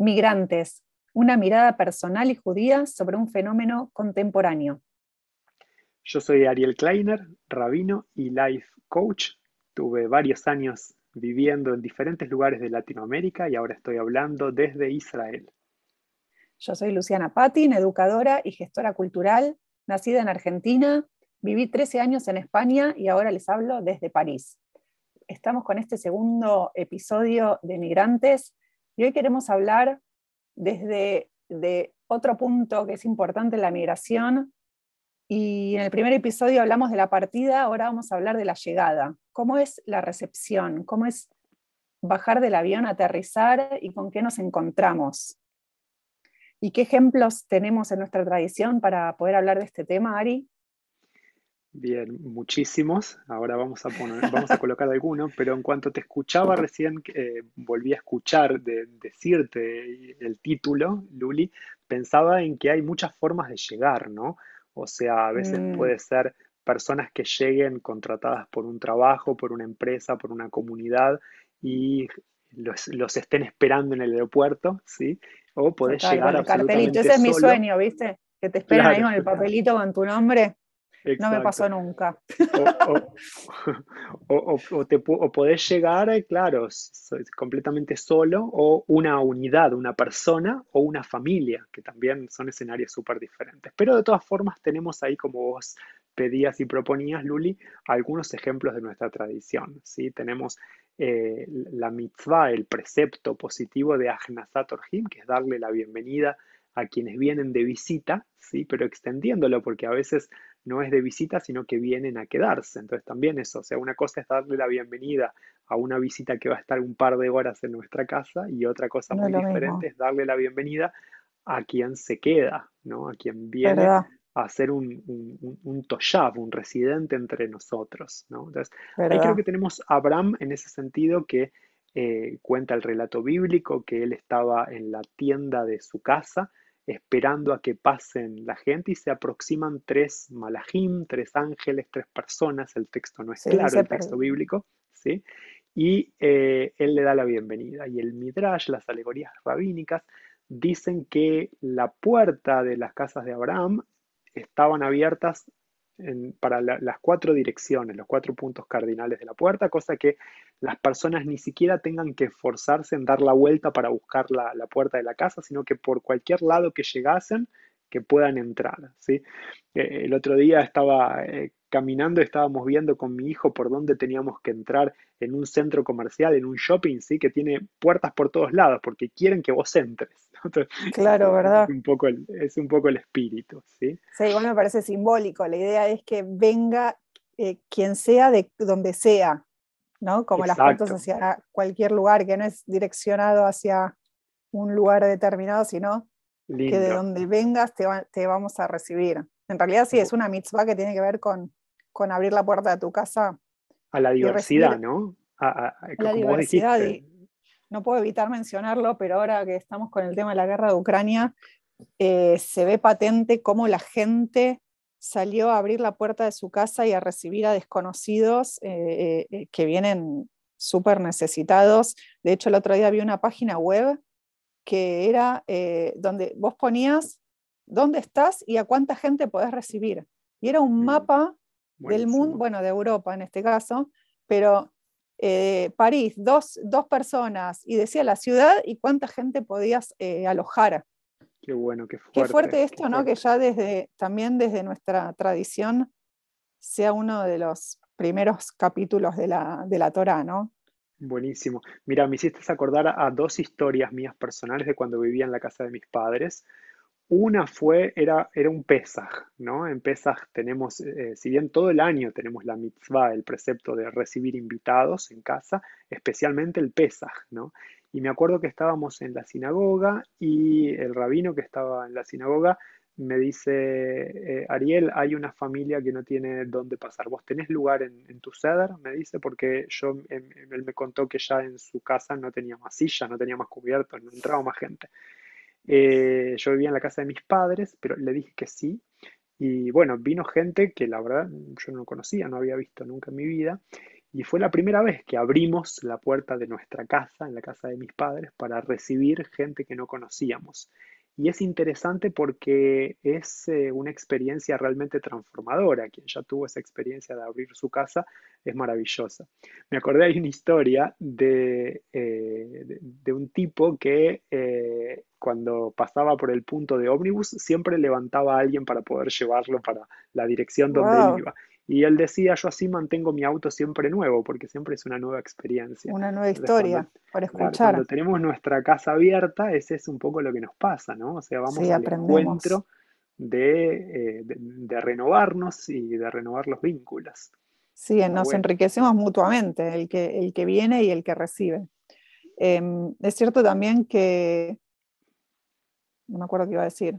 Migrantes, una mirada personal y judía sobre un fenómeno contemporáneo. Yo soy Ariel Kleiner, rabino y life coach. Tuve varios años viviendo en diferentes lugares de Latinoamérica y ahora estoy hablando desde Israel. Yo soy Luciana Patin, educadora y gestora cultural, nacida en Argentina, viví 13 años en España y ahora les hablo desde París. Estamos con este segundo episodio de Migrantes y hoy queremos hablar desde de otro punto que es importante la migración. Y en el primer episodio hablamos de la partida, ahora vamos a hablar de la llegada. ¿Cómo es la recepción? ¿Cómo es bajar del avión, aterrizar y con qué nos encontramos? ¿Y qué ejemplos tenemos en nuestra tradición para poder hablar de este tema, Ari? Bien, muchísimos. Ahora vamos a, poner, vamos a colocar algunos, pero en cuanto te escuchaba recién, eh, volví a escuchar de, decirte el título, Luli, pensaba en que hay muchas formas de llegar, ¿no? O sea, a veces mm. puede ser personas que lleguen contratadas por un trabajo, por una empresa, por una comunidad y los, estén esperando en el aeropuerto, ¿sí? O podés llegar a cartelito, ese es mi sueño, ¿viste? Que te esperan ahí con el papelito con tu nombre. No me pasó nunca. O, te, podés llegar, eh, claro, completamente solo, o una unidad, una persona o una familia, que también son escenarios súper diferentes. Pero de todas formas tenemos ahí, como vos pedías y proponías, Luli, algunos ejemplos de nuestra tradición. ¿sí? Tenemos eh, la mitzvah, el precepto positivo de Ahnasat Orhim, que es darle la bienvenida a quienes vienen de visita, ¿sí? pero extendiéndolo, porque a veces no es de visita, sino que vienen a quedarse. Entonces también eso, o sea, una cosa es darle la bienvenida a una visita que va a estar un par de horas en nuestra casa y otra cosa muy diferente es darle la bienvenida a quien se queda, ¿no? A quien viene a ser un, un, un, toshav, un residente entre nosotros, ¿no? Entonces, ahí creo que tenemos a Abraham en ese sentido que eh, cuenta el relato bíblico que él estaba en la tienda de su casa esperando a que pasen la gente y se aproximan tres malajim, tres ángeles, tres personas, el texto no es claro, el texto bíblico, ¿sí? Y eh, él le da la bienvenida. Y el Midrash, las alegorías rabínicas, dicen que la puerta de las casas de Abraham estaban abiertas para las cuatro direcciones, los cuatro puntos cardinales de la puerta, cosa que las personas ni siquiera tengan que esforzarse en dar la vuelta para buscar la, puerta de la casa, sino que por cualquier lado que llegasen, que puedan entrar. ¿sí? Eh, el otro día estaba eh, caminando, estábamos viendo con mi hijo por dónde teníamos que entrar en un centro comercial, en un shopping, ¿sí? que tiene puertas por todos lados, porque quieren que vos entres. claro, ¿verdad? Es un, poco el, es un poco el espíritu. Sí, sí igual me parece simbólico. La idea es que venga eh, quien sea de donde sea, ¿no? Como las puertas hacia cualquier lugar, que no es direccionado hacia un lugar determinado, sino que de donde vengas te, te, vamos a recibir. En realidad sí, es una mitzvah que tiene que ver con, con abrir la puerta de tu casa. A la diversidad, ¿no? A, la diversidad. no puedo evitar mencionarlo, pero ahora que estamos con el tema de la guerra de Ucrania, eh, se ve patente cómo la gente salió a abrir la puerta de su casa y a recibir a desconocidos eh, eh, que vienen súper necesitados. De hecho, el otro día vi una página web que era donde vos ponías dónde estás y a cuánta gente podés recibir. Y era un mm, del mundo, bueno, de Europa en este caso, pero eh, París, dos, personas, y decía la ciudad y cuánta gente podías eh, alojar. Qué bueno, qué fuerte. Qué fuerte esto, ¿no? Que ya desde, también desde nuestra tradición sea uno de los primeros capítulos de la, de la Torah, ¿no? Buenísimo. Mira, me hiciste acordar a dos historias mías personales de cuando vivía en la casa de mis padres. Una fue, era, era un Pesaj, ¿no? En Pesaj tenemos, eh, si bien todo el año tenemos la mitzvah, el precepto de recibir invitados en casa, especialmente el Pesaj, ¿no? Y me acuerdo que estábamos en la sinagoga y el rabino que estaba en la sinagoga me dice, eh, Ariel, hay una familia que no tiene dónde pasar. ¿Vos tenés lugar en, tu ceder? Me dice, porque yo, em, él me contó que ya en su casa no tenía más silla, no tenía más cubiertos, no entraba más gente. Eh, yo vivía en la casa de mis padres, pero le dije que sí. Y bueno, vino gente que la verdad yo no conocía, no había visto nunca en mi vida. Y fue la primera vez que abrimos la puerta de nuestra casa, en la casa de mis padres, para recibir gente que no conocíamos. Y es interesante porque es eh, una experiencia realmente transformadora. Quien ya tuvo esa experiencia de abrir su casa es maravillosa. Me acordé de una historia de, eh, de, un tipo que eh, cuando pasaba por el punto de ómnibus siempre levantaba a alguien para poder llevarlo para la dirección donde iba. Y él decía, yo así mantengo mi auto siempre nuevo, porque siempre es una nueva experiencia. Una nueva historia para escuchar. cuando tenemos nuestra casa abierta, ese es un poco lo que nos pasa, ¿no? O sea, vamos al encuentro eh, de, renovarnos y de renovar los vínculos. Sí, nos enriquecemos mutuamente, el que, el que viene y el que recibe. Em, es cierto también que, no me acuerdo qué iba a decir,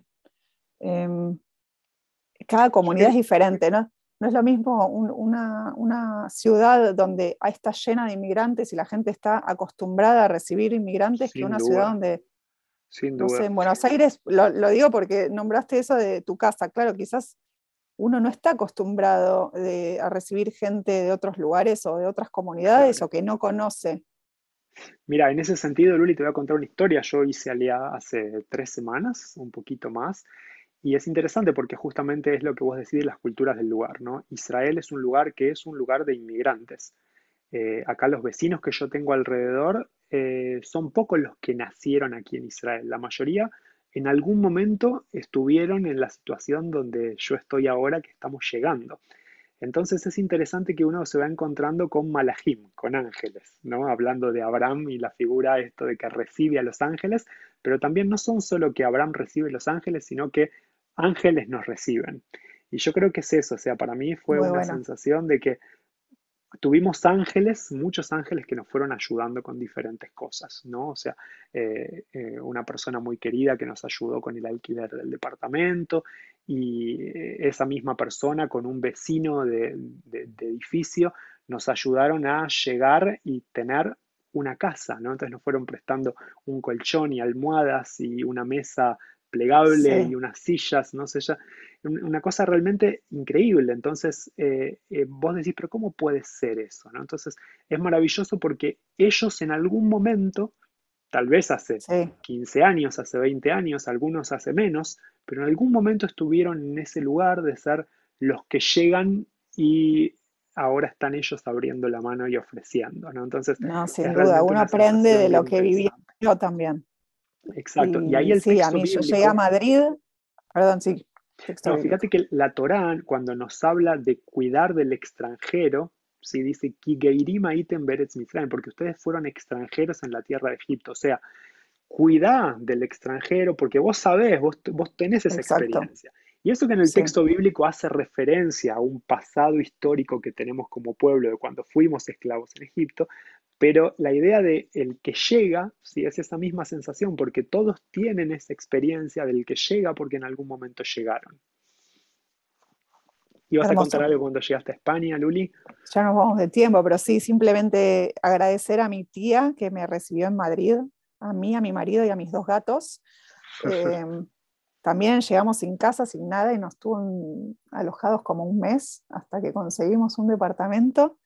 em, cada comunidad es diferente, ¿no? No es lo mismo una, ciudad donde está llena de inmigrantes y la gente está acostumbrada a recibir inmigrantes que una ciudad donde, Sin no sé, en Buenos Aires, lo, digo porque nombraste eso de tu casa, claro, quizás uno no está acostumbrado a recibir gente de otros lugares o de otras comunidades o que no conoce. Mira, en ese sentido, Luli, te voy a contar una historia. Yo hice Alía hace tres semanas, un poquito más, y es interesante porque justamente es lo que vos decís de las culturas del lugar, ¿no? Israel es un lugar que es un lugar de inmigrantes. Eh, acá los vecinos que yo tengo alrededor eh, son pocos los que nacieron aquí en Israel. La mayoría en algún momento estuvieron en la situación donde yo estoy ahora, que estamos llegando. Entonces es interesante que uno se va encontrando con malahim, con ángeles, ¿no? Hablando de Abraham y la figura esto de que recibe a los ángeles, pero también no son solo que Abraham recibe los ángeles, sino que ángeles nos reciben. Y yo creo que es eso, o sea, para mí fue una sensación de que tuvimos ángeles, muchos ángeles que nos fueron ayudando con diferentes cosas, ¿no? O sea, eh, eh, una persona muy querida que nos ayudó con el alquiler del departamento y eh, esa misma persona con un vecino de, de edificio nos ayudaron a llegar y tener una casa, ¿no? Entonces nos fueron prestando un colchón y almohadas y una mesa plegable y unas sillas, no sé, ya, una cosa realmente increíble. Entonces, eh, eh, vos decís, pero ¿cómo puede ser eso? ¿no? Entonces, es maravilloso porque ellos en algún momento, tal vez hace 15 años, hace 20 años, algunos hace menos, pero en algún momento estuvieron en ese lugar de ser los que llegan y ahora están ellos abriendo la mano y ofreciendo, ¿no? Entonces, no, sin duda, uno aprende de lo que vivió yo también. Exacto. Y, ahí el sí, a mí yo llegué a Madrid, perdón, sí. No, fíjate que la Torá, cuando nos habla de cuidar del extranjero, sí dice porque ustedes fueron extranjeros en la tierra de Egipto. O sea, cuida del extranjero, porque vos sabés, vos, vos tenés esa experiencia. Y eso que en el texto bíblico hace referencia a un pasado histórico que tenemos como pueblo de cuando fuimos esclavos en Egipto, pero la idea de el que llega, sí, es esa misma sensación, porque todos tienen esa experiencia del que llega porque en algún momento llegaron. ¿Ibas a contar algo cuando llegaste a España, Luli? Ya nos vamos de tiempo, pero sí, simplemente agradecer a mi tía que me recibió en Madrid, a mí, a mi marido y a mis dos gatos. Em, también llegamos sin casa, sin nada, y nos tuvo alojados como un mes hasta que conseguimos un departamento.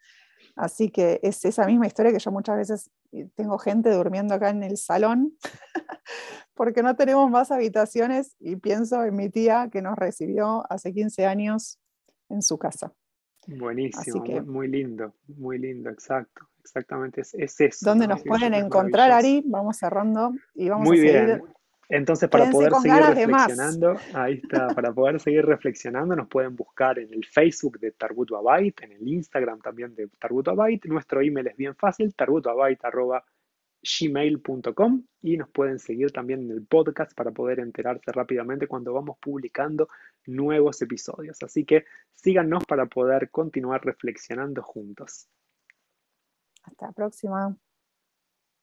Así que es esa misma historia que yo muchas veces eh, tengo gente durmiendo acá en el salón porque no tenemos más habitaciones y pienso en mi tía que nos recibió hace 15 años en su casa. Buenísimo, muy, lindo, muy lindo, exacto, exactamente es, eso. ¿Dónde nos pueden encontrar, Ari? Vamos cerrando y vamos muy a seguir. Bien. Entonces, para poder seguir reflexionando, ahí está, para poder seguir reflexionando, nos pueden buscar en el Facebook de Tarbut Abait, en el Instagram también de Tarbut Abait. Nuestro email es bien fácil, tarbutabait.gmail.com y nos pueden seguir también en el podcast para poder enterarse rápidamente cuando vamos publicando nuevos episodios. Así que síganos para poder continuar reflexionando juntos. Hasta la próxima.